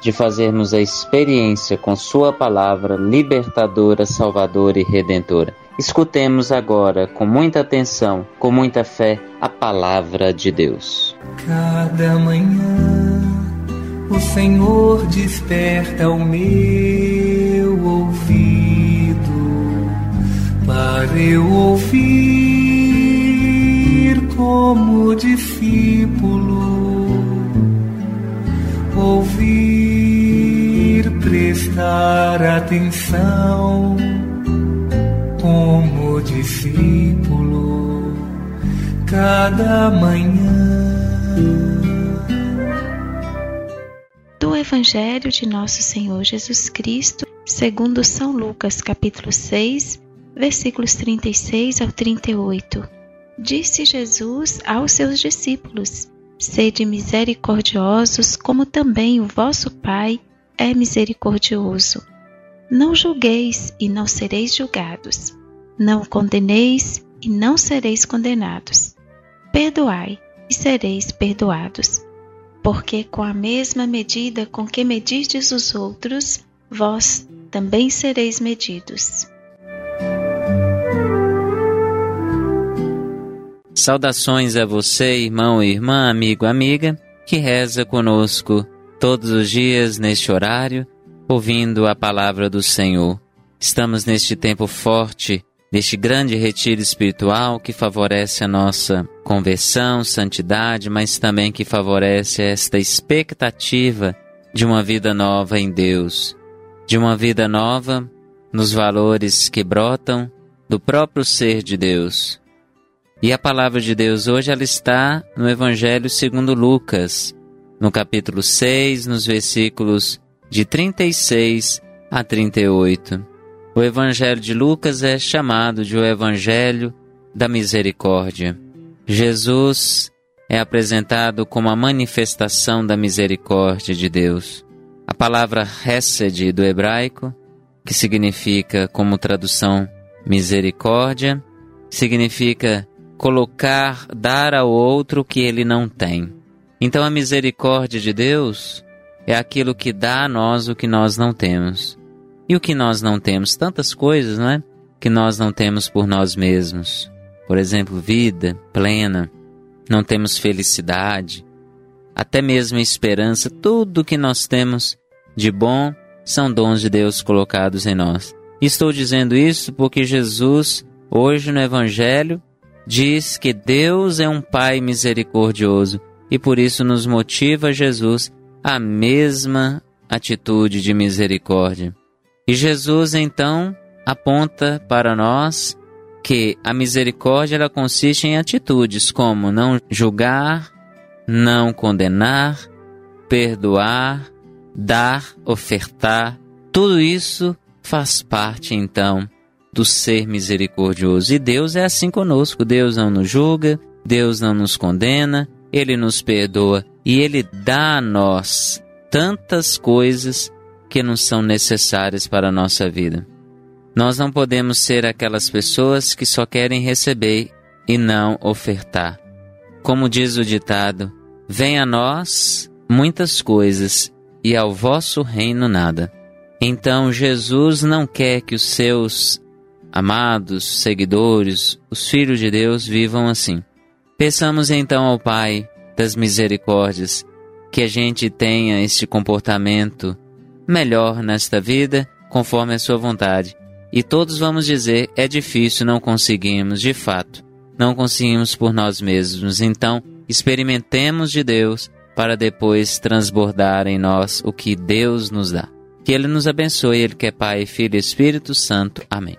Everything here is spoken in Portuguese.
de fazermos a experiência com Sua palavra libertadora, salvadora e redentora. Escutemos agora, com muita atenção, com muita fé, a palavra de Deus. Cada manhã o Senhor desperta o meu ouvido para eu ouvir como discípulo prestar atenção como discípulo cada manhã. Do Evangelho de Nosso Senhor Jesus Cristo, segundo São Lucas, capítulo 6, versículos 36 ao 38. Disse Jesus aos seus discípulos: Sede misericordiosos, como também o vosso Pai é misericordioso. Não julgueis e não sereis julgados. Não condeneis e não sereis condenados. Perdoai e sereis perdoados. Porque com a mesma medida com que medides os outros, vós também sereis medidos. Saudações a você, irmão, irmã, amigo, amiga, que reza conosco todos os dias neste horário, ouvindo a palavra do Senhor. Estamos neste tempo forte, neste grande retiro espiritual que favorece a nossa conversão, santidade, mas também que favorece esta expectativa de uma vida nova em Deus, de uma vida nova nos valores que brotam do próprio ser de Deus. E a palavra de Deus hoje ela está no Evangelho segundo Lucas, no capítulo 6, nos versículos de 36 a 38. O Evangelho de Lucas é chamado de o Evangelho da Misericórdia. Jesus é apresentado como a manifestação da misericórdia de Deus. A palavra Hesed do hebraico, que significa como tradução misericórdia, significa colocar, dar ao outro o que ele não tem. Então a misericórdia de Deus é aquilo que dá a nós o que nós não temos. E o que nós não temos? Tantas coisas, não é? Que nós não temos por nós mesmos. Por exemplo, vida plena, não temos felicidade, até mesmo esperança, tudo que nós temos de bom são dons de Deus colocados em nós. Estou dizendo isso porque Jesus, hoje no Evangelho, diz que Deus é um Pai misericordioso e por isso nos motiva Jesus a mesma atitude de misericórdia. E Jesus então aponta para nós que a misericórdia ela consiste em atitudes como não julgar, não condenar, perdoar, dar, ofertar. Tudo isso faz parte então do ser misericordioso. E Deus é assim conosco. Deus não nos julga, Deus não nos condena, Ele nos perdoa e Ele dá a nós tantas coisas que não são necessárias para a nossa vida. Nós não podemos ser aquelas pessoas que só querem receber e não ofertar. Como diz o ditado, venha a nós muitas coisas e ao vosso reino nada. Então Jesus não quer que os seus amados seguidores, os filhos de Deus, vivam assim. Peçamos então ao Pai das misericórdias que a gente tenha este comportamento melhor nesta vida, conforme a sua vontade. E todos vamos dizer: é difícil, não conseguimos, de fato, não conseguimos por nós mesmos. Então, experimentemos de Deus para depois transbordar em nós o que Deus nos dá. Que Ele nos abençoe, Ele que é Pai, Filho e Espírito Santo. Amém.